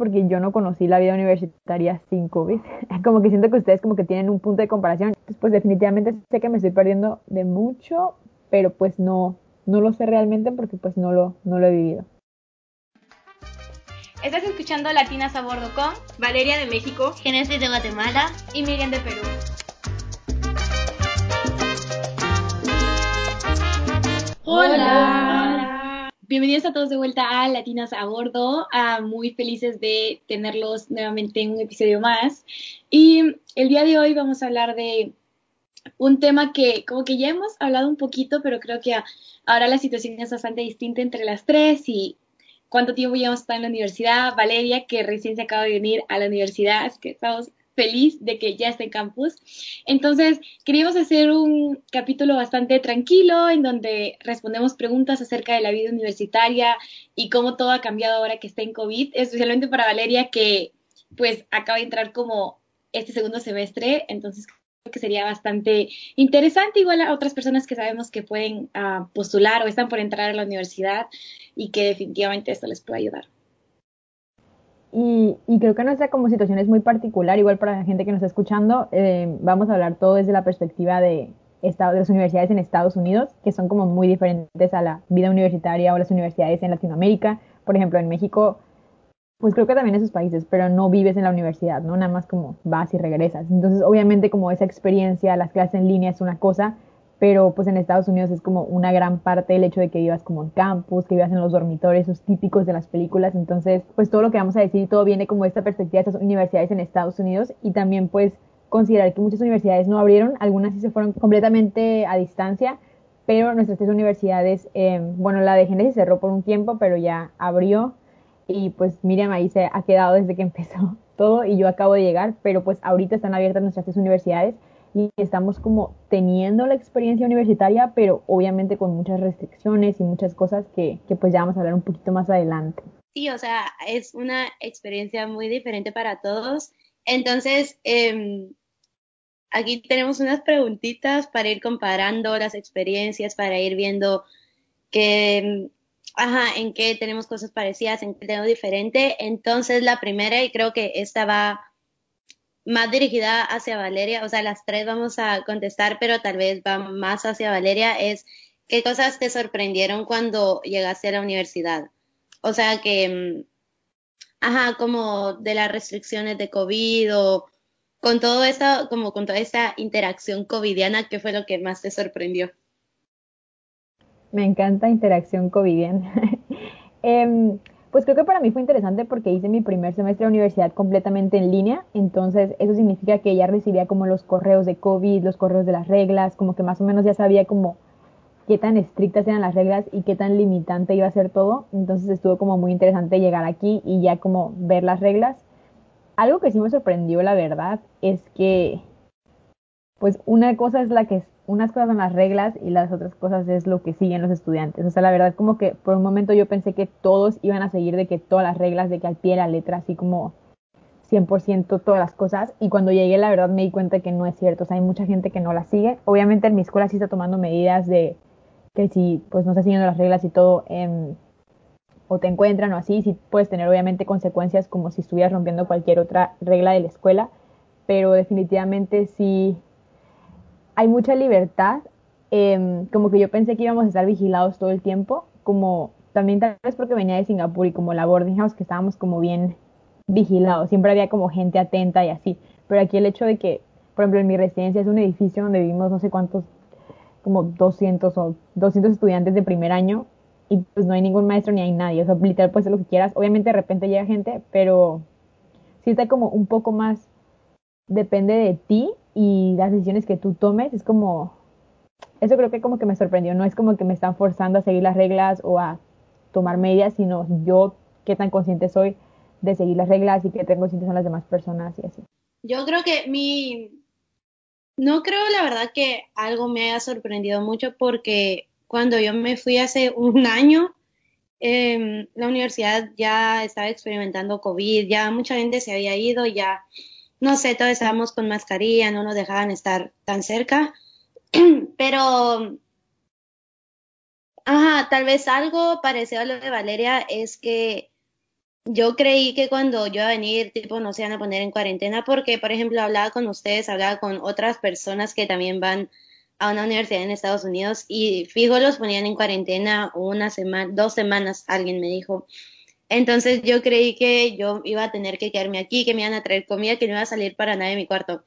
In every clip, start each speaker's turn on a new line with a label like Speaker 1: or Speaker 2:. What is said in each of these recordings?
Speaker 1: porque yo no conocí la vida universitaria sin COVID. Como que siento que ustedes como que tienen un punto de comparación. Entonces, pues definitivamente sé que me estoy perdiendo de mucho, pero pues no, no lo sé realmente porque pues no lo, no lo he vivido.
Speaker 2: Estás escuchando Latinas a Bordo con Valeria de México,
Speaker 3: Genesis de Guatemala
Speaker 2: y Miriam de Perú.
Speaker 3: Hola.
Speaker 2: Bienvenidos a todos de vuelta a Latinas a Bordo. Ah, muy felices de tenerlos nuevamente en un episodio más. Y el día de hoy vamos a hablar de un tema que como que ya hemos hablado un poquito, pero creo que ahora la situación es bastante distinta entre las tres y cuánto tiempo llevamos en la universidad. Valeria, que recién se acaba de venir a la universidad, así que estamos feliz de que ya esté en campus. Entonces, queríamos hacer un capítulo bastante tranquilo en donde respondemos preguntas acerca de la vida universitaria y cómo todo ha cambiado ahora que está en COVID, especialmente para Valeria, que pues acaba de entrar como este segundo semestre, entonces que sería bastante interesante, igual a otras personas que sabemos que pueden uh, postular o están por entrar a la universidad y que definitivamente esto les puede ayudar.
Speaker 1: Y, y, creo que nuestra como situación es muy particular, igual para la gente que nos está escuchando, eh, vamos a hablar todo desde la perspectiva de, estado, de las universidades en Estados Unidos, que son como muy diferentes a la vida universitaria o las universidades en Latinoamérica. Por ejemplo, en México pues creo que también en esos países, pero no vives en la universidad, ¿no? Nada más como vas y regresas. Entonces, obviamente como esa experiencia, las clases en línea es una cosa, pero pues en Estados Unidos es como una gran parte el hecho de que vivas como en campus, que vivas en los dormitorios, esos típicos de las películas. Entonces, pues todo lo que vamos a decir, todo viene como de esta perspectiva de estas universidades en Estados Unidos y también pues considerar que muchas universidades no abrieron, algunas sí se fueron completamente a distancia, pero nuestras tres universidades, eh, bueno, la de Génesis cerró por un tiempo, pero ya abrió y pues Miriam ahí se ha quedado desde que empezó todo y yo acabo de llegar, pero pues ahorita están abiertas nuestras tres universidades y estamos como teniendo la experiencia universitaria, pero obviamente con muchas restricciones y muchas cosas que, que pues ya vamos a hablar un poquito más adelante.
Speaker 3: Sí, o sea, es una experiencia muy diferente para todos. Entonces, eh, aquí tenemos unas preguntitas para ir comparando las experiencias, para ir viendo que ajá, en qué tenemos cosas parecidas, en qué tenemos diferente. Entonces, la primera, y creo que esta va más dirigida hacia Valeria, o sea, las tres vamos a contestar, pero tal vez va más hacia Valeria, es qué cosas te sorprendieron cuando llegaste a la universidad. O sea, que, mm, ajá, como de las restricciones de COVID o con todo esto, como con toda esta interacción covidiana, ¿qué fue lo que más te sorprendió?
Speaker 1: Me encanta interacción covidiana. eh, pues creo que para mí fue interesante porque hice mi primer semestre de universidad completamente en línea, entonces eso significa que ya recibía como los correos de COVID, los correos de las reglas, como que más o menos ya sabía como qué tan estrictas eran las reglas y qué tan limitante iba a ser todo, entonces estuvo como muy interesante llegar aquí y ya como ver las reglas. Algo que sí me sorprendió, la verdad, es que pues una cosa es la que unas cosas son las reglas y las otras cosas es lo que siguen los estudiantes. O sea, la verdad como que por un momento yo pensé que todos iban a seguir de que todas las reglas, de que al pie de la letra, así como 100% todas las cosas. Y cuando llegué, la verdad me di cuenta que no es cierto. O sea, hay mucha gente que no las sigue. Obviamente en mi escuela sí está tomando medidas de que si pues no está siguiendo las reglas y todo, eh, o te encuentran o así, sí puedes tener obviamente consecuencias como si estuvieras rompiendo cualquier otra regla de la escuela. Pero definitivamente sí hay mucha libertad. Eh, como que yo pensé que íbamos a estar vigilados todo el tiempo, como también tal vez porque venía de Singapur y como la boarding house que estábamos como bien vigilados, siempre había como gente atenta y así, pero aquí el hecho de que, por ejemplo, en mi residencia es un edificio donde vivimos no sé cuántos, como 200 o 200 estudiantes de primer año y pues no hay ningún maestro ni hay nadie, o sea, literal puedes hacer lo que quieras, obviamente de repente llega gente, pero sí está como un poco más, depende de ti y las decisiones que tú tomes es como, eso creo que como que me sorprendió, no es como que me están forzando a seguir las reglas o a tomar medidas, sino yo qué tan consciente soy de seguir las reglas y qué tan conscientes son las demás personas y así.
Speaker 3: Yo creo que mi, no creo la verdad que algo me haya sorprendido mucho porque cuando yo me fui hace un año, eh, la universidad ya estaba experimentando COVID, ya mucha gente se había ido, ya no sé, todos estábamos con mascarilla, no nos dejaban estar tan cerca, pero, ajá, tal vez algo parecido a lo de Valeria es que yo creí que cuando yo iba a venir, tipo, no se iban a poner en cuarentena porque, por ejemplo, hablaba con ustedes, hablaba con otras personas que también van a una universidad en Estados Unidos y fijo los ponían en cuarentena una semana, dos semanas, alguien me dijo. Entonces yo creí que yo iba a tener que quedarme aquí, que me iban a traer comida, que no iba a salir para nada de mi cuarto.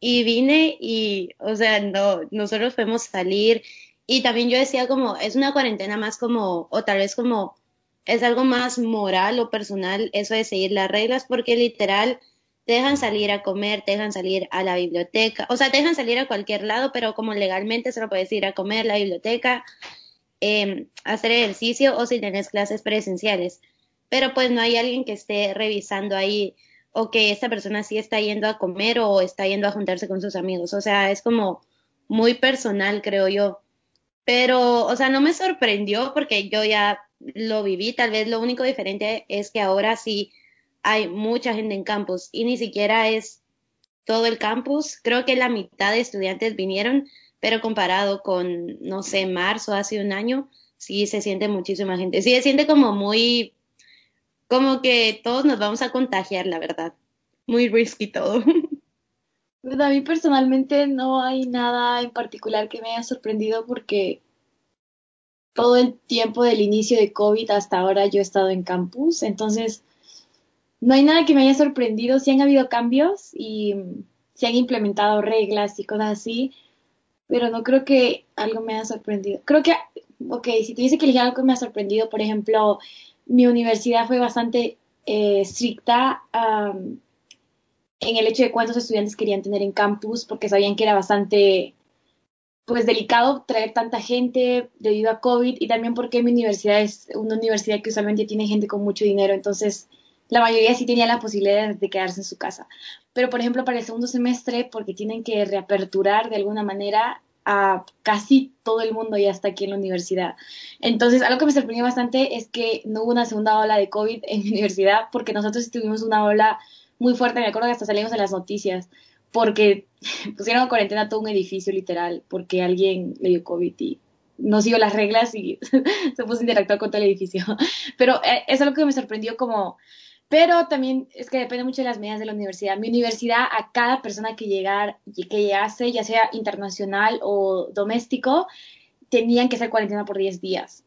Speaker 3: Y vine y, o sea, no, nosotros podemos salir. Y también yo decía como, es una cuarentena más como, o tal vez como, es algo más moral o personal eso de seguir las reglas, porque literal te dejan salir a comer, dejan salir a la biblioteca, o sea, dejan salir a cualquier lado, pero como legalmente solo puedes ir a comer, la biblioteca, eh, hacer ejercicio o si tienes clases presenciales pero pues no hay alguien que esté revisando ahí o que esta persona sí está yendo a comer o está yendo a juntarse con sus amigos. O sea, es como muy personal, creo yo. Pero, o sea, no me sorprendió porque yo ya lo viví. Tal vez lo único diferente es que ahora sí hay mucha gente en campus y ni siquiera es todo el campus. Creo que la mitad de estudiantes vinieron, pero comparado con, no sé, marzo, hace un año, sí se siente muchísima gente. Sí se siente como muy como que todos nos vamos a contagiar, la verdad. Muy risky todo.
Speaker 2: Pues a mí personalmente no hay nada en particular que me haya sorprendido porque todo el tiempo del inicio de COVID hasta ahora yo he estado en campus, entonces no hay nada que me haya sorprendido. Sí han habido cambios y se han implementado reglas y cosas así, pero no creo que algo me haya sorprendido. Creo que, ok, si tuviese que elegir algo que me ha sorprendido, por ejemplo, mi universidad fue bastante eh, estricta en el hecho de cuántos estudiantes querían tener en campus, porque sabían que era bastante pues delicado traer tanta gente debido a COVID y también porque mi universidad es una universidad que usualmente tiene gente con mucho dinero, entonces la mayoría sí tenía la posibilidad de quedarse en su casa. Pero por ejemplo para el segundo semestre, porque tienen que reaperturar de alguna manera, a casi todo el mundo ya está aquí en la universidad. Entonces, algo que me sorprendió bastante es que no hubo una segunda ola de COVID en mi universidad, porque nosotros tuvimos una ola muy fuerte, me acuerdo que hasta salimos en las noticias, porque pusieron a cuarentena todo un edificio literal, porque alguien le dio COVID y no siguió las reglas y se puso a interactuar con todo el edificio. Pero eh, es algo que me sorprendió como pero también es que depende mucho de las medidas de la universidad. Mi universidad, a cada persona que, llegar, que llegase, ya sea internacional o doméstico, tenían que ser cuarentena por 10 días.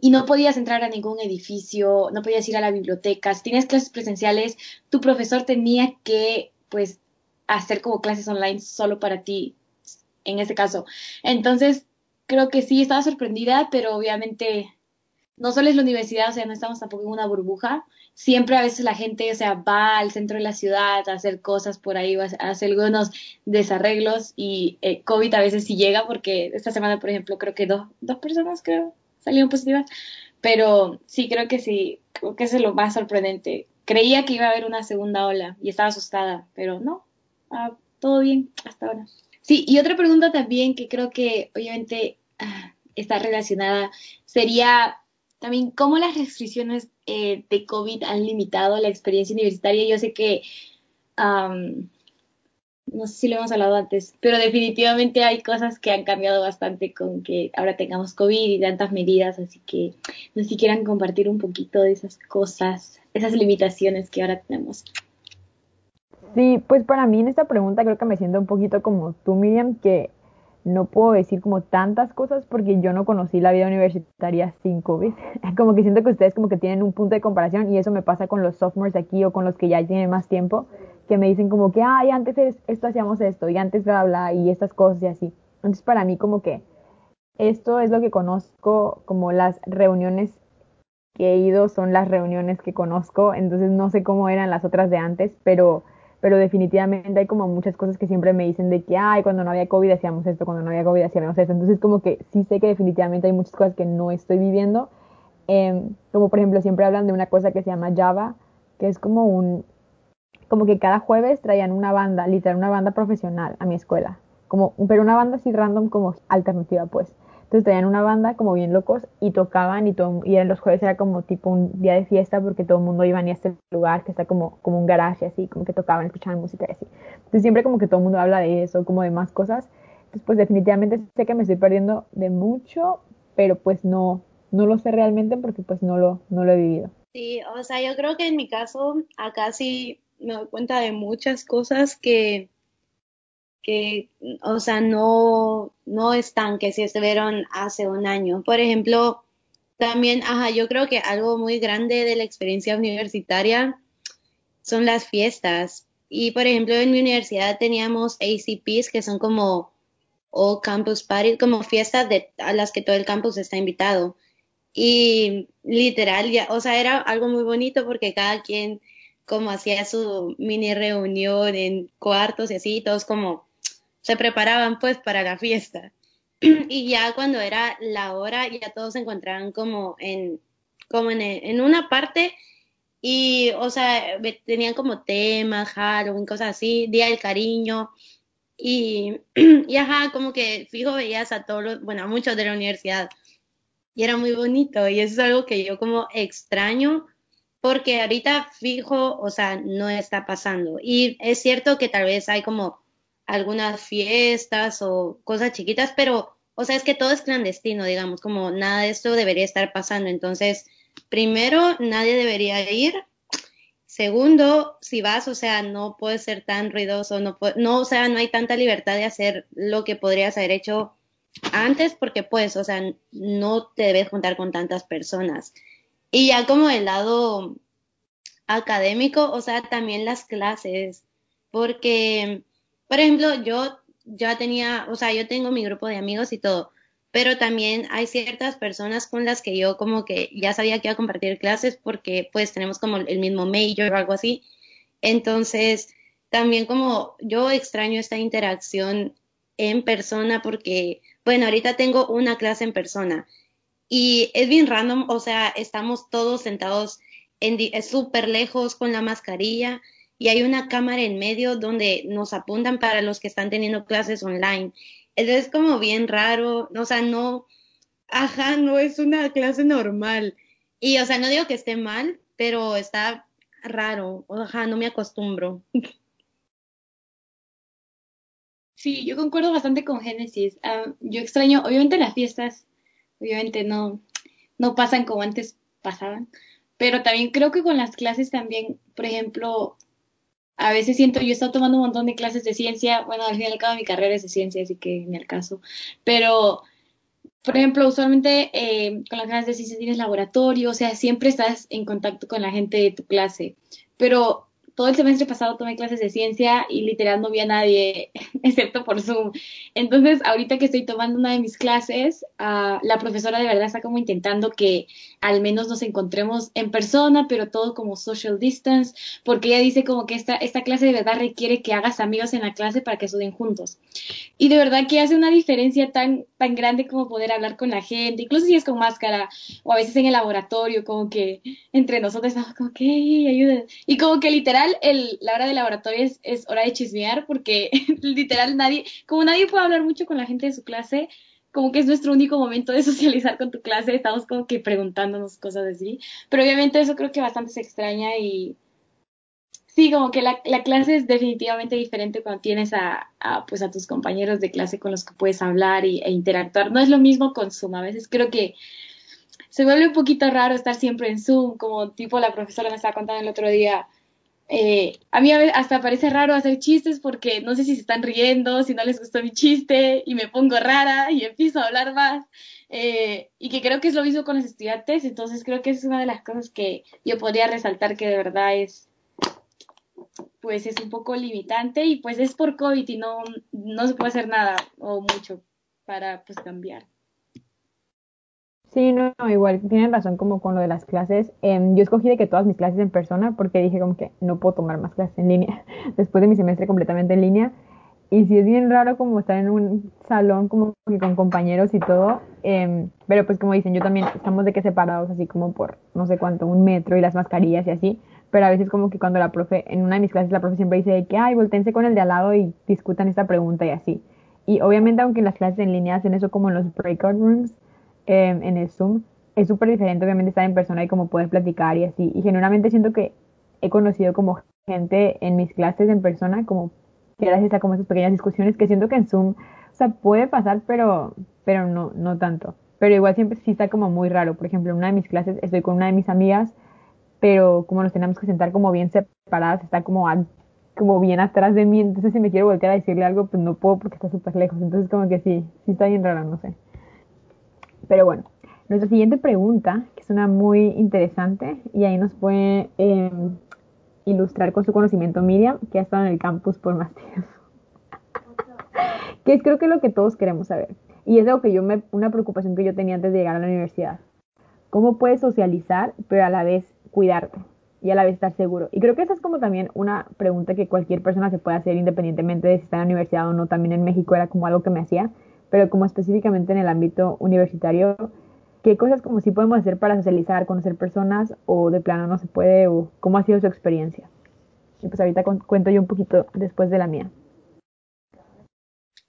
Speaker 2: Y no podías entrar a ningún edificio, no podías ir a la biblioteca. Si tienes clases presenciales, tu profesor tenía que, pues, hacer como clases online solo para ti, en ese caso. Entonces, creo que sí, estaba sorprendida, pero obviamente no solo es la universidad, o sea, no estamos tampoco en una burbuja siempre a veces la gente, o sea, va al centro de la ciudad a hacer cosas por ahí, a hacer algunos desarreglos y eh, COVID a veces sí llega porque esta semana, por ejemplo, creo que dos, dos personas creo salieron positivas, pero sí creo que sí, creo que es lo más sorprendente. Creía que iba a haber una segunda ola y estaba asustada, pero no, ah, todo bien hasta ahora. Sí, y otra pregunta también que creo que obviamente ah, está relacionada sería también cómo las restricciones eh, de COVID han limitado la experiencia universitaria. Yo sé que, no sé si lo hemos hablado antes, pero definitivamente hay cosas que han cambiado bastante con que ahora tengamos COVID y tantas medidas, así que no sé si quieran compartir un poquito de esas cosas, esas limitaciones que ahora tenemos.
Speaker 1: Sí, pues para mí en esta pregunta creo que me siento un poquito como tú, Miriam, que no puedo decir como tantas cosas porque yo no conocí la vida universitaria sin COVID. Como que siento que ustedes como que tienen un punto de comparación y eso me pasa con los sophomores aquí o con los que ya tienen más tiempo, que me dicen como que, ay, antes esto hacíamos esto y antes bla, bla, y estas cosas y así. Entonces para mí como que esto es lo que conozco, como las reuniones que he ido son las reuniones que conozco, entonces no sé cómo eran las otras de antes, pero pero definitivamente hay como muchas cosas que siempre me dicen de que, ay, cuando no había COVID hacíamos esto, cuando no había COVID hacíamos esto. Entonces como que sí sé que definitivamente hay muchas cosas que no estoy viviendo. Em, como por ejemplo siempre hablan de una cosa que se llama Java, que es como un, como que cada jueves traían una banda, literal una banda profesional a mi escuela. Como, pero una banda así random como alternativa pues. Entonces traían una banda como bien locos y tocaban y, todo, y en los jueves era como tipo un día de fiesta porque todo el mundo iba a este lugar que está como, como un garage así, como que tocaban, escuchaban música y así. Entonces siempre como que todo el mundo habla de eso, como de más cosas. Entonces pues definitivamente sé que me estoy perdiendo de mucho, pero pues no, no lo sé realmente porque pues no lo, no lo he vivido.
Speaker 3: Sí, o sea, yo creo que en mi caso, acá sí me doy cuenta de muchas cosas que, que, o sea, no, no están, que sí estuvieron hace un año. Por ejemplo, también, ajá, yo creo que algo muy grande de la experiencia universitaria son las fiestas. Y, por ejemplo, en mi universidad teníamos ACPs, que son como o campus party, como fiestas a las que todo el campus está invitado. Y literal, ya, o sea, era algo muy bonito porque cada quien como hacía su mini reunión en cuartos y así, todos como se preparaban pues para la fiesta. y ya cuando era la hora, ya todos se encontraban como en, como en, en una parte y, o sea, tenían como temas, Halloween, cosas así, Día del Cariño. Y, y ajá, como que fijo veías a todos los, bueno, a muchos de la universidad. Y era muy bonito. Y es algo que yo como extraño porque ahorita fijo, o sea, no está pasando. Y es cierto que tal vez hay como algunas fiestas o cosas chiquitas, pero, o sea, es que todo es clandestino, digamos, como nada de esto debería estar pasando. Entonces, primero, nadie debería ir. Segundo, si vas, o sea, no puedes ser tan ruidoso, no, no, o sea, no hay tanta libertad de hacer lo que podrías haber hecho antes, porque pues, o sea, no te debes juntar con tantas personas. Y ya como el lado académico, o sea, también las clases, porque, por ejemplo, yo ya tenía, o sea, yo tengo mi grupo de amigos y todo, pero también hay ciertas personas con las que yo como que ya sabía que iba a compartir clases porque pues tenemos como el mismo major o algo así. Entonces, también como yo extraño esta interacción en persona porque, bueno, ahorita tengo una clase en persona y es bien random, o sea, estamos todos sentados en súper lejos con la mascarilla y hay una cámara en medio donde nos apuntan para los que están teniendo clases online. Es como bien raro, o sea, no, ajá, no es una clase normal. Y, o sea, no digo que esté mal, pero está raro, ajá, no me acostumbro.
Speaker 2: Sí, yo concuerdo bastante con Génesis. Ah, yo extraño, obviamente las fiestas obviamente no, no pasan como antes pasaban, pero también creo que con las clases también, por ejemplo, a veces siento, yo he estado tomando un montón de clases de ciencia, bueno, al fin y al cabo mi carrera es de ciencia, así que en el caso, pero, por ejemplo, usualmente eh, con las clases de ciencia tienes laboratorio, o sea, siempre estás en contacto con la gente de tu clase, pero todo el semestre pasado tomé clases de ciencia y literal no vi a nadie excepto por Zoom. Entonces, ahorita que estoy tomando una de mis clases, uh, la profesora de verdad está como intentando que al menos nos encontremos en persona, pero todo como social distance, porque ella dice como que esta, esta clase de verdad requiere que hagas amigos en la clase para que estudien juntos. Y de verdad que hace una diferencia tan, tan grande como poder hablar con la gente, incluso si es con máscara, o a veces en el laboratorio, como que entre nosotros estamos como que, ayuda. Y como que literal el, la hora de laboratorio es, hora de chismear porque literal nadie, como nadie puede hablar mucho con la gente de su clase, como que es nuestro único momento de socializar con tu clase, estamos como que preguntándonos cosas así, pero obviamente eso creo que bastante se extraña y sí, como que la, la clase es definitivamente diferente cuando tienes a, a, pues a tus compañeros de clase con los que puedes hablar y, e interactuar, no es lo mismo con Zoom, a veces creo que se vuelve un poquito raro estar siempre en Zoom, como tipo la profesora me estaba contando el otro día, eh, a mí hasta parece raro hacer chistes porque no sé si se están riendo, si no les gustó mi chiste y me pongo rara y empiezo a hablar más. Eh, y que creo que es lo mismo con los estudiantes, entonces creo que es una de las cosas que yo podría resaltar que de verdad es, pues es un poco limitante y pues es por COVID y no, no se puede hacer nada o mucho para pues cambiar.
Speaker 1: Sí, no, igual tienen razón como con lo de las clases. Em, yo escogí de que todas mis clases en persona porque dije como que no puedo tomar más clases en línea después de mi semestre completamente en línea. Y sí es bien raro como estar en un salón como que con compañeros y todo. Em, pero pues como dicen, yo también estamos de que separados así como por no sé cuánto, un metro y las mascarillas y así. Pero a veces como que cuando la profe, en una de mis clases la profe siempre dice que, ay, voltense con el de al lado y discutan esta pregunta y así. Y obviamente aunque las clases en línea hacen eso como en los breakout rooms, Em, en el Zoom, es súper diferente obviamente estar en persona y como poder platicar y así. Y generalmente siento que he conocido como gente en mis clases en persona, como gracias a como esas pequeñas discusiones que siento que en Zoom, o sea, puede pasar, pero, pero no, no tanto. Pero igual siempre sí está como muy raro. Por ejemplo, en una de mis clases estoy con una de mis amigas pero como nos tenemos que sentar como bien separadas, está como, como bien atrás de mí, entonces si me quiero voltear a decirle algo, pues no puedo porque está súper lejos, entonces como que sí, sí está bien raro, no sé. Pero bueno, nuestra siguiente pregunta, que es una muy interesante, y ahí nos puede em, ilustrar con su conocimiento Miriam, que ha estado en el campus por más tiempo. que es creo que lo que todos queremos saber. Y es algo que yo me, una preocupación que yo tenía antes de llegar a la universidad. ¿Cómo puedes socializar, pero a la vez cuidarte y a la vez estar seguro? Y creo que esa es como también una pregunta que cualquier persona se puede hacer independientemente de si está en la universidad o no. También en México era como algo que me hacía, pero como específicamente en el ámbito universitario, ¿qué cosas como si podemos hacer para socializar, conocer personas o de plano no se puede o cómo ha sido su experiencia? Y pues ahorita cuento yo un poquito después de la mía.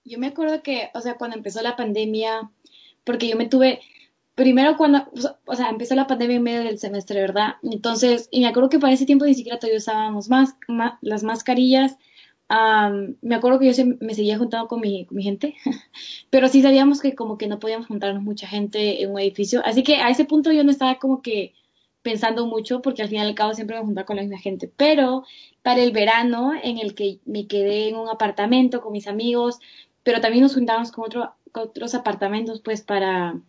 Speaker 2: Yo me acuerdo que, o sea, cuando empezó la pandemia, porque yo me tuve, primero cuando, o sea, empezó la pandemia en medio del semestre, ¿verdad? Entonces, y me acuerdo que para ese tiempo ni siquiera todavía usábamos más, las mascarillas. Me acuerdo que yo me seguía juntando con mi, gente, pero sí sabíamos que como que no podíamos juntarnos mucha gente en un edificio. Así que a ese punto yo no estaba como que pensando mucho porque al final al cabo siempre me juntaba con la misma gente. Pero para el verano en el que me quedé en un apartamento con mis amigos, pero también nos juntábamos con, otro, otros apartamentos pues para,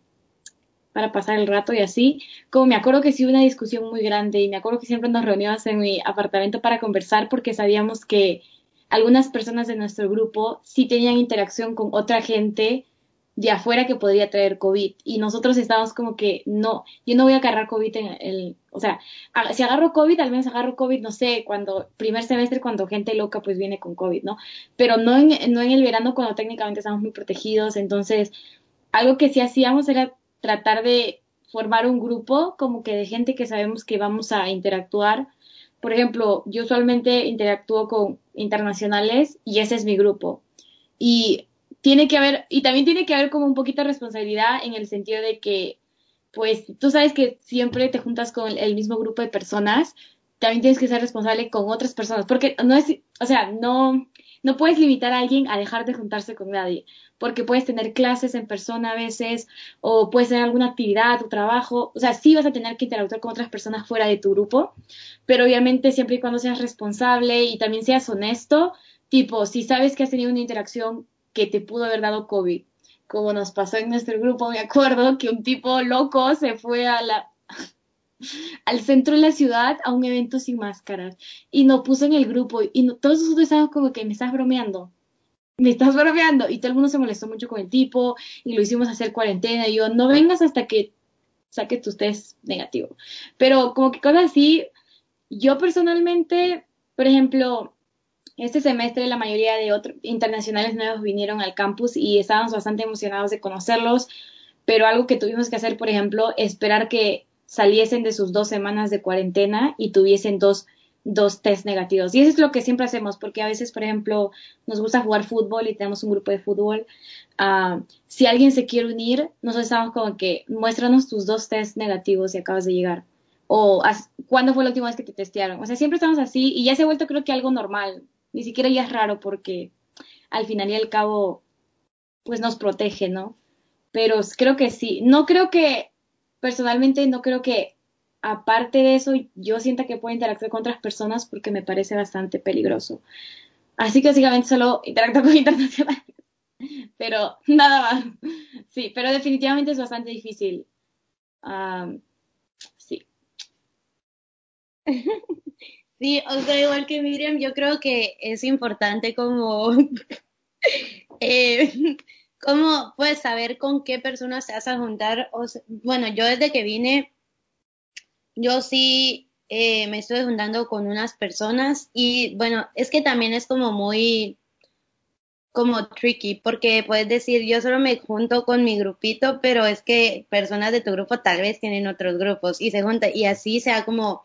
Speaker 2: para pasar el rato y así. Como me acuerdo que sí una discusión muy grande y me acuerdo que siempre nos reuníamos en mi apartamento para conversar porque sabíamos que algunas personas de nuestro grupo sí tenían interacción con otra gente de afuera que podría traer COVID. Y nosotros estábamos como que, no, yo no voy a agarrar COVID en el, o sea, si agarro COVID, al menos agarro COVID, no sé, cuando, primer semestre, cuando gente loca pues viene con COVID, ¿no? Pero no en, no en el verano cuando técnicamente estamos muy protegidos. Entonces, algo que sí hacíamos era tratar de formar un grupo como que de gente que sabemos que vamos a interactuar. Por ejemplo, yo usualmente interactúo con internacionales y ese es mi grupo. Y tiene que haber, y también tiene que haber como un poquito de responsabilidad en el sentido de que, pues, tú sabes que siempre te juntas con el mismo grupo de personas, también tienes que ser responsable con otras personas, porque no es, o sea, no, no puedes limitar a alguien a dejar de juntarse con nadie, porque puedes tener clases en persona a veces, o puedes tener alguna actividad, tu trabajo, o sea, sí vas a tener que interactuar con otras personas fuera de tu grupo, pero obviamente siempre y cuando seas responsable y también seas honesto, tipo, si sabes que has tenido una interacción que te pudo haber dado COVID. Como nos pasó en nuestro grupo, me acuerdo que un tipo loco se fue a la, al centro de la ciudad a un evento sin máscaras. Y nos puso en el grupo y todos nosotros estábamos como que me estás bromeando, me estás bromeando y todo el mundo se molestó mucho con el tipo y lo hicimos hacer cuarentena. Y yo no vengas hasta que saque tu test negativo. Pero como que cosas así, yo personalmente, por ejemplo, este semestre la mayoría de otros internacionales nuevos vinieron al campus y estábamos bastante emocionados de conocerlos, pero algo que tuvimos que hacer, por ejemplo, esperar que saliesen de sus dos semanas de cuarentena y tuviesen dos, dos test negativos. Y eso es lo que siempre hacemos, porque a veces, por ejemplo, nos gusta jugar fútbol y tenemos un grupo de fútbol. Ah, si alguien se quiere unir, nosotros estamos como que muéstranos tus dos test negativos y acabas de llegar. O cuándo fue la última vez que te testearon. O sea, siempre estamos así y ya se ha vuelto creo que algo normal ni siquiera ya es raro porque al final y al cabo, pues nos protege, ¿no? Pero creo que sí. No creo que, personalmente, no creo que aparte de eso yo sienta que pueda interactuar con otras personas porque me parece bastante peligroso. Así que básicamente solo interactúo con internacionales. Pero nada más. Sí, pero definitivamente es bastante difícil. sí.
Speaker 3: Sí, o sea, igual que Miriam, yo creo que es importante como, eh, como pues saber con qué personas te vas a juntar. Bueno, yo desde que vine, yo sí eh, me estoy juntando con unas personas y bueno, es que también es como muy como tricky, porque puedes decir, yo solo me junto con mi grupito, pero es que personas de tu grupo tal vez tienen otros grupos y se juntan y así sea como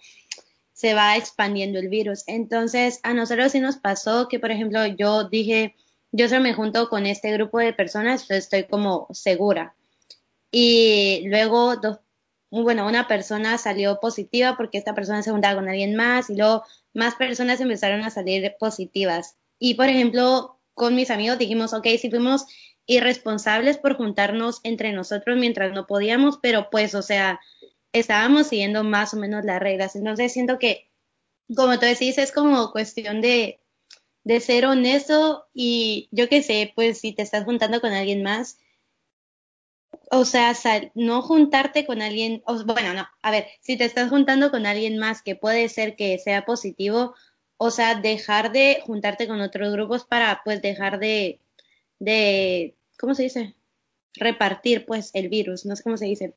Speaker 3: se va expandiendo el virus. Entonces, a nosotros sí nos pasó que, por ejemplo, yo dije, yo solo me junto con este grupo de personas, estoy como segura. Y luego, bueno, una persona salió positiva porque esta persona se juntaba con alguien más y luego más personas empezaron a salir positivas. Y, por ejemplo, con mis amigos dijimos, ok, si fuimos irresponsables por juntarnos entre nosotros mientras no podíamos, pero pues, o sea, estábamos siguiendo más o menos las reglas. Entonces siento que, como tú decís, es como cuestión de, de ser honesto y yo qué sé, pues si te estás juntando con alguien más, o sea, no juntarte con alguien, o, bueno, no, a ver, si te estás juntando con alguien más que puede ser que sea positivo, o sea, dejar de juntarte con otros grupos para pues dejar de, de, ¿cómo se dice? Repartir pues el virus, no sé cómo se dice.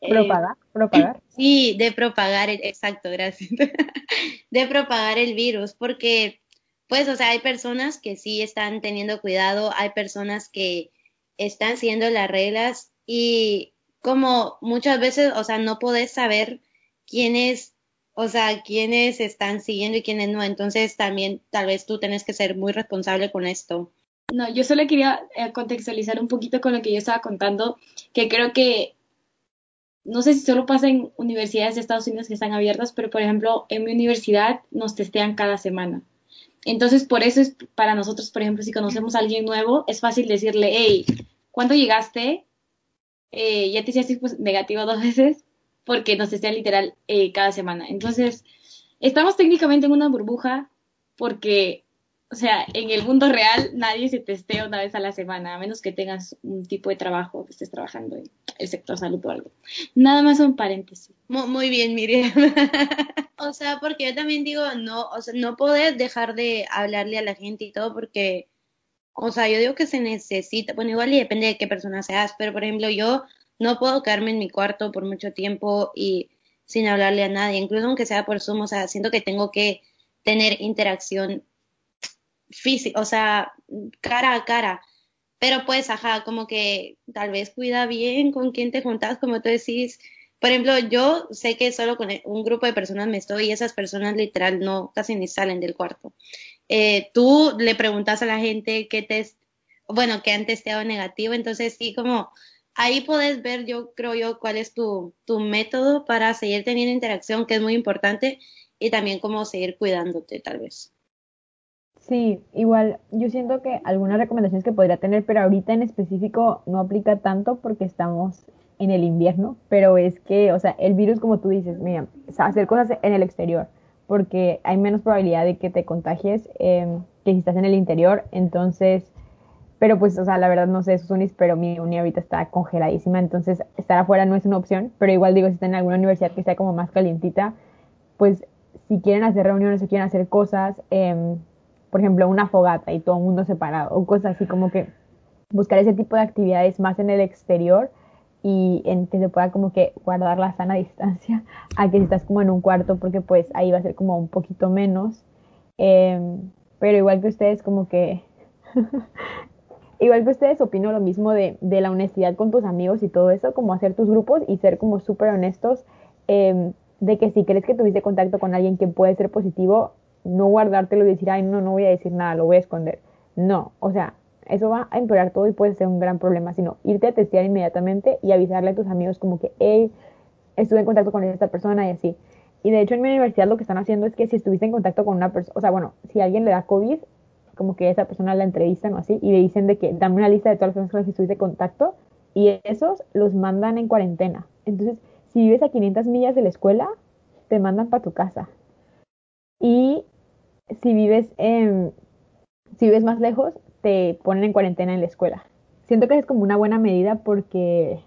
Speaker 1: Propagar, eh, propagar.
Speaker 3: Sí, de propagar, exacto, gracias. de propagar el virus, porque pues, o sea, hay personas que sí están teniendo cuidado, hay personas que están siguiendo las reglas y como muchas veces, o sea, no podés saber quiénes, o sea, quiénes están siguiendo y quiénes no. Entonces también tal vez tú tienes que ser muy responsable con esto.
Speaker 2: No, yo solo quería eh, contextualizar un poquito con lo que yo estaba contando, que creo que no sé si solo pasa en universidades de Estados Unidos que están abiertas, pero por ejemplo, en mi universidad nos testean cada semana. Entonces, por eso es para nosotros, por ejemplo, si conocemos a alguien nuevo, es fácil decirle, hey, ¿cuándo llegaste? Eh, ya te hiciste pues, negativo dos veces porque nos testean literal eh, cada semana. Entonces, estamos técnicamente en una burbuja porque o sea, en el mundo real nadie se testea una vez a la semana, a menos que tengas un tipo de trabajo, que estés trabajando en el sector salud o algo. Nada más un paréntesis.
Speaker 3: Muy, bien, Miriam. o sea, porque yo también digo, no, o sea, no poder dejar de hablarle a la gente y todo, porque, o sea, yo digo que se necesita, bueno, igual y depende de qué persona seas, pero por ejemplo, yo no puedo quedarme en mi cuarto por mucho tiempo y sin hablarle a nadie, incluso aunque sea por Zoom, o sea, siento que tengo que tener interacción físico, o sea, cara a cara. Pero pues, ajá, como que tal vez cuida bien con quién te juntas, como tú decís. Por ejemplo, yo sé que solo con un grupo de personas me estoy y esas personas literal no, casi ni salen del cuarto. Eh, tú le preguntas a la gente qué test, bueno, que han testeado negativo, entonces sí, como ahí puedes ver, yo creo yo, cuál es tu, tu método para seguir teniendo interacción, que es muy importante, y también cómo seguir cuidándote, tal vez.
Speaker 1: Sí, igual yo siento que algunas recomendaciones que podría tener, pero ahorita en específico no aplica tanto porque estamos en el invierno, pero es que, o sea, el virus, como tú dices, mira, hacer cosas en el exterior, porque hay menos probabilidad de que te contagies em, que si estás en el interior, entonces, pero pues, o sea, la verdad no sé, eso es pero mi uni ahorita está congeladísima, entonces estar afuera no es una opción, pero igual digo, si está en alguna universidad que sea como más calientita, pues si quieren hacer reuniones o quieren hacer cosas, eh, por ejemplo, una fogata y todo el mundo separado, o cosas así como que buscar ese tipo de actividades más en el exterior y en que se pueda como que guardar la sana distancia a que si estás como en un cuarto porque pues ahí va a ser como un poquito menos. Em, pero igual que ustedes como que igual que ustedes opino lo mismo de, de, la honestidad con tus amigos y todo eso como hacer tus grupos y ser como súper honestos eh, de que si crees que tuviste contacto con alguien que puede ser positivo no guardártelo y decir, ay, no, no voy a decir nada, lo voy a esconder. No, o sea, eso va a empeorar todo y puede ser un gran problema, sino irte a testear inmediatamente y avisarle a tus amigos como que, hey, estuve en contacto con esta persona y así. Y de hecho en mi universidad lo que están haciendo es que si estuviste en contacto con una persona, o sea, bueno, si alguien le da COVID, como que esa persona la entrevistan o así y le dicen de que dame una lista de todas las personas con las que estuviste en contacto y esos los mandan en cuarentena. Entonces, si vives a 500 millas de la escuela, te mandan para tu casa. Y si vives, en, si vives más lejos, te ponen en cuarentena en la escuela. Siento que es como una buena medida porque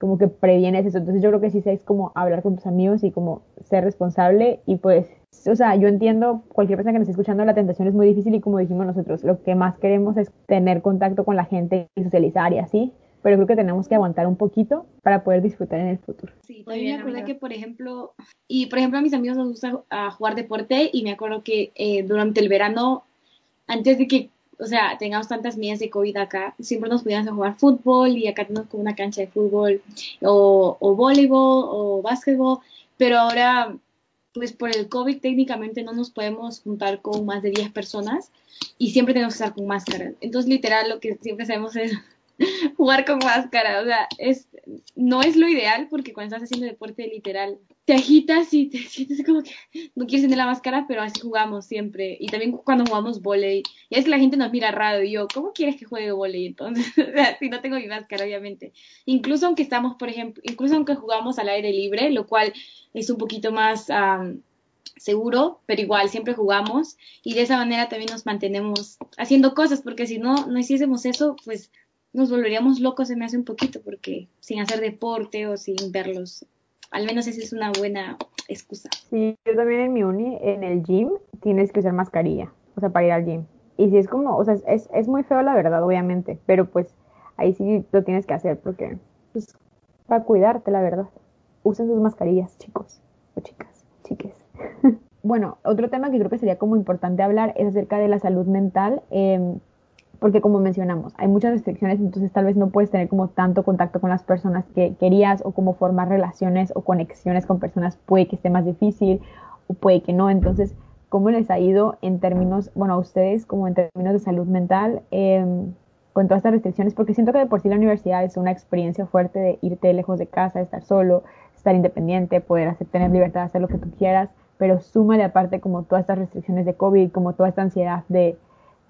Speaker 1: como que previenes eso. Entonces yo creo que sí es como hablar con tus amigos y como ser responsable y pues, o sea, yo entiendo cualquier persona que nos esté escuchando, la tentación es muy difícil y como dijimos nosotros, lo que más queremos es tener contacto con la gente y socializar y así, pero creo que tenemos que aguantar un poquito para poder disfrutar en el futuro.
Speaker 2: Sí, también me acuerdo que, por ejemplo, y por ejemplo a mis amigos les gusta a jugar deporte y me acuerdo que eh, durante el verano, antes de que, o sea, tengamos tantas medidas de COVID acá, siempre nos podíamos jugar fútbol y acá tenemos como una cancha de fútbol o, o voleibol o básquetbol, pero ahora, pues por el COVID técnicamente no nos podemos juntar con más de 10 personas y siempre tenemos que estar con máscara. Entonces, literal, lo que siempre hacemos es jugar con máscara, o sea, es, no es lo ideal porque cuando estás haciendo deporte literal, te agitas y te sientes como que no quieres tener la máscara, pero así jugamos siempre. Y también cuando jugamos volei, y es que la gente nos mira raro y yo, ¿cómo quieres que juegue volei entonces? o sea, si no tengo mi máscara, obviamente. Incluso aunque estamos, por ejemplo, incluso aunque jugamos al aire libre, lo cual es un poquito más seguro, pero igual siempre jugamos y de esa manera también nos mantenemos haciendo cosas, porque si no, no hiciésemos eso, pues nos volveríamos locos, se me hace un poquito, porque sin hacer deporte o sin verlos, al menos esa es una buena excusa.
Speaker 1: Sí, yo también en mi uni, en el gym, tienes que usar mascarilla, o sea, para ir al gym. Y si es como, o sea, es, es muy feo la verdad, obviamente, pero pues ahí sí lo tienes que hacer porque, pues, para cuidarte, la verdad. Usen sus mascarillas, chicos, o chicas, chiques. bueno, otro tema que creo que sería como importante hablar es acerca de la salud mental. Eh, porque como mencionamos, hay muchas restricciones, entonces tal vez no puedes tener como tanto contacto con las personas que querías o como formar relaciones o conexiones con personas puede que esté más difícil o puede que no. Entonces, ¿cómo les ha ido en términos, bueno, a ustedes como en términos de salud mental em, con todas estas restricciones? Porque siento que de por sí la universidad es una experiencia fuerte de irte lejos de casa, estar solo, estar independiente, poder hacer, tener libertad de hacer lo que tú quieras, pero súmale aparte como todas estas restricciones de COVID, como toda esta ansiedad de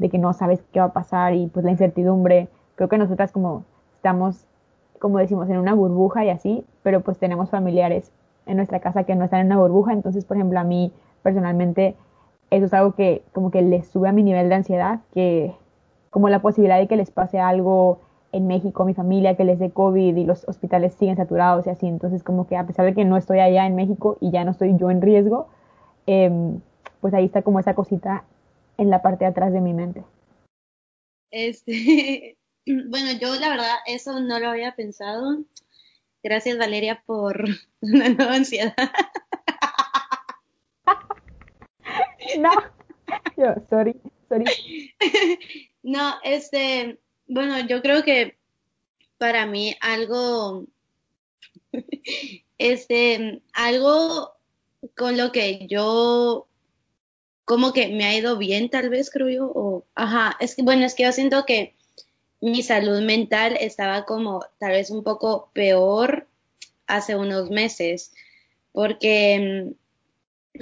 Speaker 1: de que no sabes qué va a pasar y pues la incertidumbre. Creo que nosotras como estamos, como decimos, en una burbuja y así, pero pues tenemos familiares en nuestra casa que no están en una burbuja. Entonces, por ejemplo, a mí personalmente eso es algo que como que les sube a mi nivel de ansiedad, que como la posibilidad de que les pase algo en México, mi familia, que les dé COVID y los hospitales siguen saturados y así. Entonces, como que a pesar de que no estoy allá en México y ya no estoy yo en riesgo, eh, pues ahí está como esa cosita en la parte de atrás de mi mente.
Speaker 3: Este, bueno, yo la verdad eso no lo había pensado. Gracias Valeria por la nueva ansiedad.
Speaker 1: no, yo, sorry, sorry.
Speaker 3: No, este, bueno, yo creo que para mí algo, este, algo con lo que yo como que me ha ido bien, tal vez, creo yo, o, ajá, es que, bueno, es que yo siento que mi salud mental estaba como tal vez un poco peor hace unos meses, porque, mm,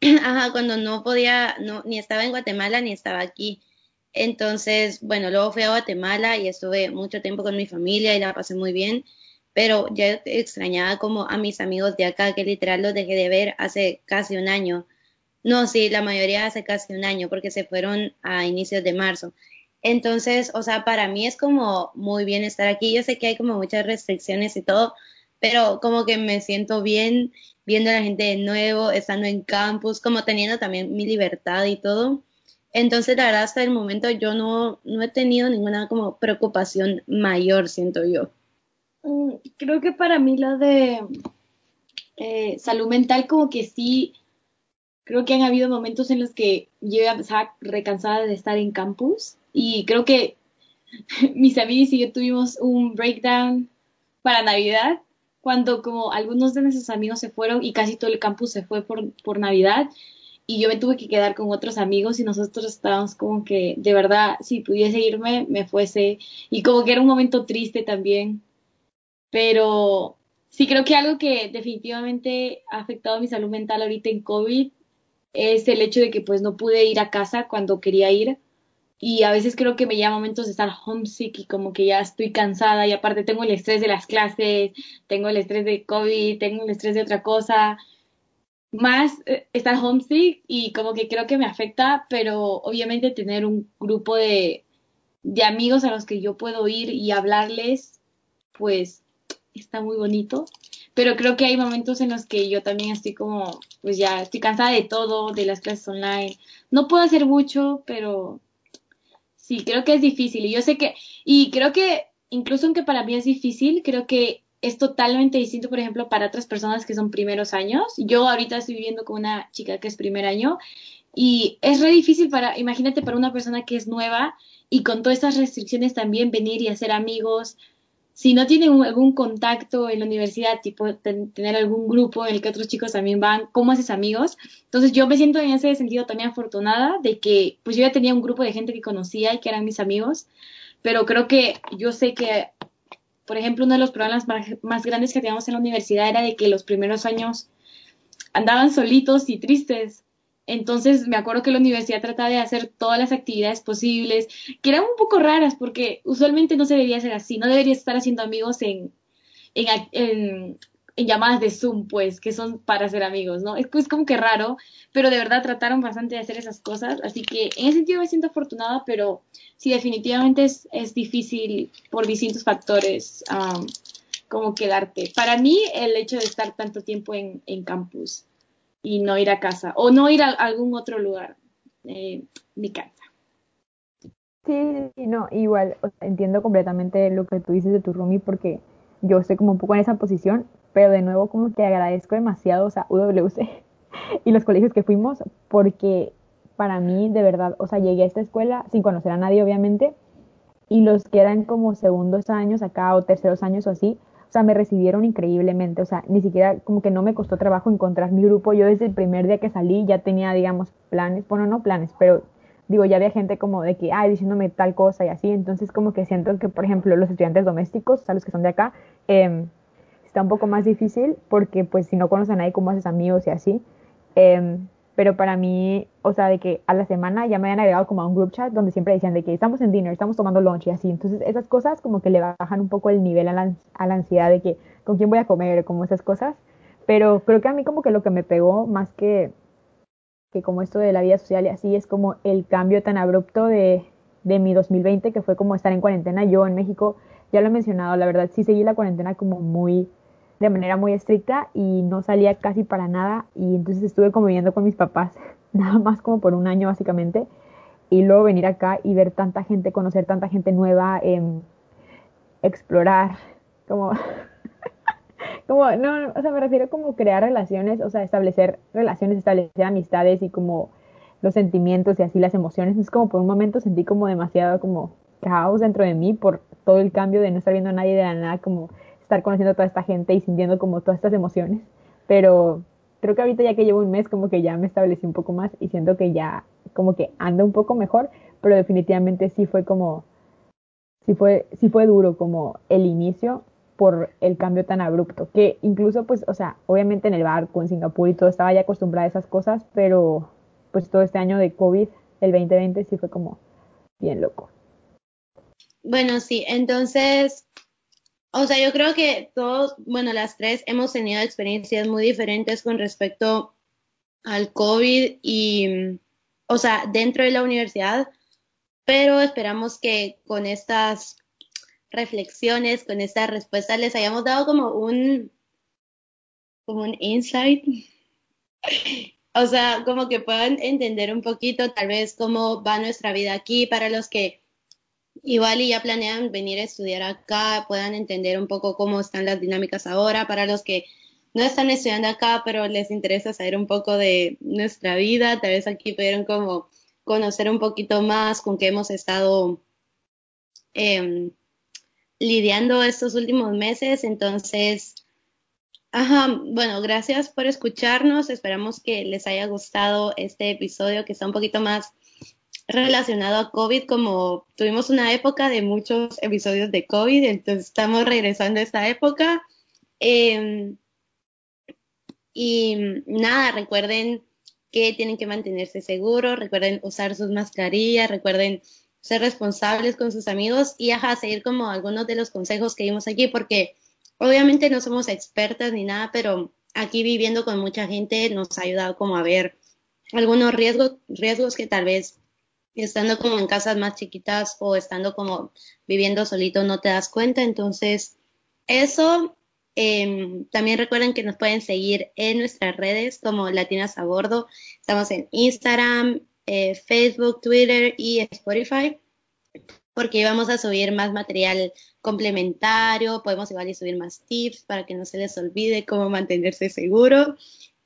Speaker 3: ajá, cuando no podía, no, ni estaba en Guatemala ni estaba aquí. Entonces, bueno, luego fui a Guatemala y estuve mucho tiempo con mi familia y la pasé muy bien, pero ya extrañaba como a mis amigos de acá, que literal los dejé de ver hace casi un año. No, sí, la mayoría hace casi un año porque se fueron a inicios de marzo. Entonces, o sea, para mí es como muy bien estar aquí. Yo sé que hay como muchas restricciones y todo, pero como que me siento bien viendo a la gente de nuevo, estando en campus, como teniendo también mi libertad y todo. Entonces, la verdad, hasta el momento yo no, no he tenido ninguna como preocupación mayor, siento yo.
Speaker 2: Mm, creo que para mí lo de eh, salud mental como que sí creo que han habido momentos en los que yo estaba recansada de estar en campus y creo que mis amigos y yo tuvimos un breakdown para Navidad cuando como algunos de nuestros amigos se fueron y casi todo el campus se fue por, por Navidad y yo me tuve que quedar con otros amigos y nosotros estábamos como que de verdad si pudiese irme me fuese. Y como que era un momento triste también. Pero sí creo que algo que definitivamente ha afectado mi salud mental ahorita en COVID es el hecho de que pues no pude ir a casa cuando quería ir. Y a veces creo que me llama momentos de estar homesick y como que ya estoy cansada. Y aparte tengo el estrés de las clases, tengo el estrés de COVID, tengo el estrés de otra cosa, más eh, estar homesick y como que creo que me afecta, pero obviamente tener un grupo de, de amigos a los que yo puedo ir y hablarles, pues está muy bonito pero creo que hay momentos en los que yo también estoy como, pues ya estoy cansada de todo, de las clases online. No puedo hacer mucho, pero sí, creo que es difícil. Y yo sé que, y creo que incluso aunque para mí es difícil, creo que es totalmente distinto, por ejemplo, para otras personas que son primeros años. Yo ahorita estoy viviendo con una chica que es primer año y es re difícil para, imagínate, para una persona que es nueva y con todas estas restricciones también venir y hacer amigos, si no tienen algún contacto en la universidad, tipo tener algún grupo en el que otros chicos también van, ¿cómo haces amigos? Entonces yo me siento en ese sentido también afortunada de que pues yo ya tenía un grupo de gente que conocía y que eran mis amigos, pero creo que yo sé que, por ejemplo, uno de los problemas más, grandes que teníamos en la universidad era de que los primeros años andaban solitos y tristes. Entonces me acuerdo que la universidad trataba de hacer todas las actividades posibles, que eran un poco raras porque usualmente no se debería hacer así, no debería estar haciendo amigos en, en, en llamadas de Zoom, pues, que son para ser amigos, ¿no? Es, como que raro, pero de verdad trataron bastante de hacer esas cosas, así que en ese sentido me siento afortunada, pero sí, definitivamente es, difícil por distintos factores como quedarte. Para mí, el hecho de estar tanto tiempo en, en campus y no ir a casa, o no ir a algún otro lugar, eh, me cansa.
Speaker 1: Sí, no, igual, entiendo completamente lo que tú dices de tu roomie porque yo estoy como un poco en esa posición, pero de nuevo como que agradezco demasiado, o sea, UWC y los colegios que fuimos, porque para mí, de verdad, o sea, llegué a esta escuela sin conocer a nadie, obviamente, y los que eran como segundos años acá o terceros años o así, o sea, me recibieron increíblemente, o sea, ni siquiera como que no me costó trabajo encontrar mi grupo, yo desde el primer día que salí ya tenía, digamos, planes, bueno, no planes, pero digo, ya había gente como de que, ay, diciéndome tal cosa y así, entonces como que siento que, por ejemplo, los estudiantes domésticos, o sea, los que son de acá, eh, está un poco más difícil porque pues si no conoces a nadie, ¿cómo haces amigos y así? Em, pero para mí, o sea, de que a la semana ya me habían agregado como a un group chat donde siempre decían de que estamos en dinner, estamos tomando lunch y así. Entonces esas cosas como que le bajan un poco el nivel a la, a la ansiedad de que con quién voy a comer, como esas cosas. Pero creo que a mí como que lo que me pegó más que, que como esto de la vida social y así es como el cambio tan abrupto de, de mi 2020 que fue como estar en cuarentena. Yo en México, ya lo he mencionado, la verdad sí seguí la cuarentena como muy de manera muy estricta y no salía casi para nada y entonces estuve conviviendo con mis papás nada más como por un año básicamente y luego venir acá y ver tanta gente, conocer tanta gente nueva, eh, explorar, como, como, no, o sea, me refiero como crear relaciones, o sea, establecer relaciones, establecer amistades y como los sentimientos y así las emociones. Es como por un momento sentí como demasiado como caos dentro de mí por todo el cambio de no estar viendo a nadie de la nada, como estar conociendo a toda esta gente y sintiendo como todas estas emociones. Pero creo que ahorita ya que llevo un mes como que ya me establecí un poco más y siento que ya como que ando un poco mejor, pero definitivamente sí fue como, sí fue, sí fue duro como el inicio por el cambio tan abrupto, que incluso pues, o sea, obviamente en el barco, en Singapur y todo estaba ya acostumbrada a esas cosas, pero pues todo este año de COVID, el 2020 sí fue como bien loco.
Speaker 3: Bueno, sí, entonces o sea, yo creo que todos, bueno, las tres hemos tenido experiencias muy diferentes con respecto al COVID y, o sea, dentro de la universidad, pero esperamos que con estas reflexiones, con estas respuestas, les hayamos dado como un, como un insight. o sea, como que puedan entender un poquito tal vez cómo va nuestra vida aquí para los que Igual y ya planean venir a estudiar acá, puedan entender un poco cómo están las dinámicas ahora. Para los que no están estudiando acá, pero les interesa saber un poco de nuestra vida, tal vez aquí pudieron como conocer un poquito más con qué hemos estado em, lidiando estos últimos meses. Entonces, ajá, bueno, gracias por escucharnos. Esperamos que les haya gustado este episodio que está un poquito más relacionado a COVID, como tuvimos una época de muchos episodios de COVID, entonces estamos regresando a esa época. Em, y nada, recuerden que tienen que mantenerse seguros, recuerden usar sus mascarillas, recuerden ser responsables con sus amigos y ajá, seguir como algunos de los consejos que vimos aquí, porque obviamente no somos expertas ni nada, pero aquí viviendo con mucha gente nos ha ayudado como a ver algunos riesgos, riesgos que tal vez estando como en casas más chiquitas o estando como viviendo solito no te das cuenta. Entonces, eso. Em, también recuerden que nos pueden seguir en nuestras redes como Latinas a Bordo. Estamos en Instagram, eh, Facebook, Twitter y Spotify porque vamos a subir más material complementario, podemos igual y subir más tips para que no se les olvide cómo mantenerse seguro.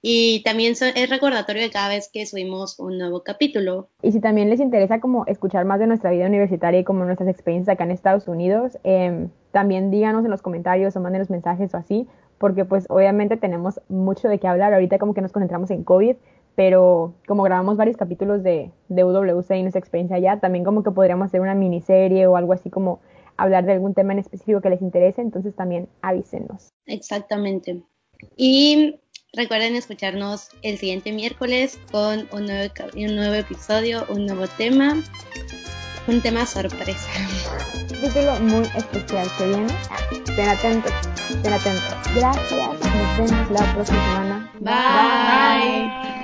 Speaker 3: Y también es recordatorio de cada vez que subimos un nuevo capítulo.
Speaker 1: Y si también les interesa como escuchar más de nuestra vida universitaria y como nuestras experiencias acá en Estados Unidos, eh, también díganos en los comentarios o mándenos mensajes o así, porque pues obviamente tenemos mucho de qué hablar. Ahorita como que nos concentramos en COVID, pero como grabamos varios capítulos de, de UWC y nuestra experiencia allá, también como que podríamos hacer una miniserie o algo así como hablar de algún tema en específico que les interese, entonces también avísenos.
Speaker 3: Exactamente. Y recuerden escucharnos el siguiente miércoles con un nuevo, un nuevo episodio, un nuevo tema, un tema sorpresa.
Speaker 1: Título muy especial que viene. Estén atentos, estén atentos. Gracias, nos vemos la próxima semana.
Speaker 3: Bye.